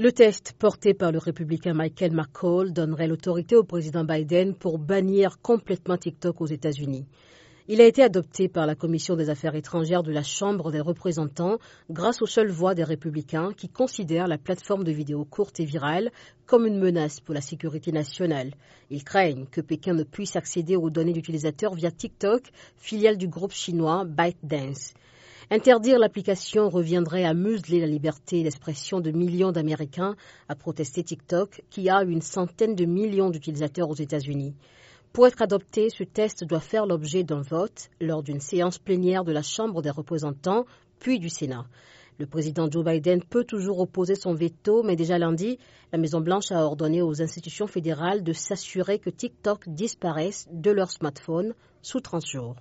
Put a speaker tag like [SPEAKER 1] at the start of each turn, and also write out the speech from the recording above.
[SPEAKER 1] Le test porté par le républicain Michael McCall donnerait l'autorité au président Biden pour bannir complètement TikTok aux États-Unis. Il a été adopté par la Commission des affaires étrangères de la Chambre des représentants grâce aux seules voix des républicains qui considèrent la plateforme de vidéos courtes et virales comme une menace pour la sécurité nationale. Ils craignent que Pékin ne puisse accéder aux données d'utilisateurs via TikTok, filiale du groupe chinois ByteDance. Interdire l'application reviendrait à museler la liberté d'expression de millions d'Américains, à protester TikTok, qui a une centaine de millions d'utilisateurs aux États-Unis. Pour être adopté, ce test doit faire l'objet d'un vote lors d'une séance plénière de la Chambre des représentants, puis du Sénat. Le président Joe Biden peut toujours opposer son veto, mais déjà lundi, la Maison-Blanche a ordonné aux institutions fédérales de s'assurer que TikTok disparaisse de leur smartphone sous 30 jours.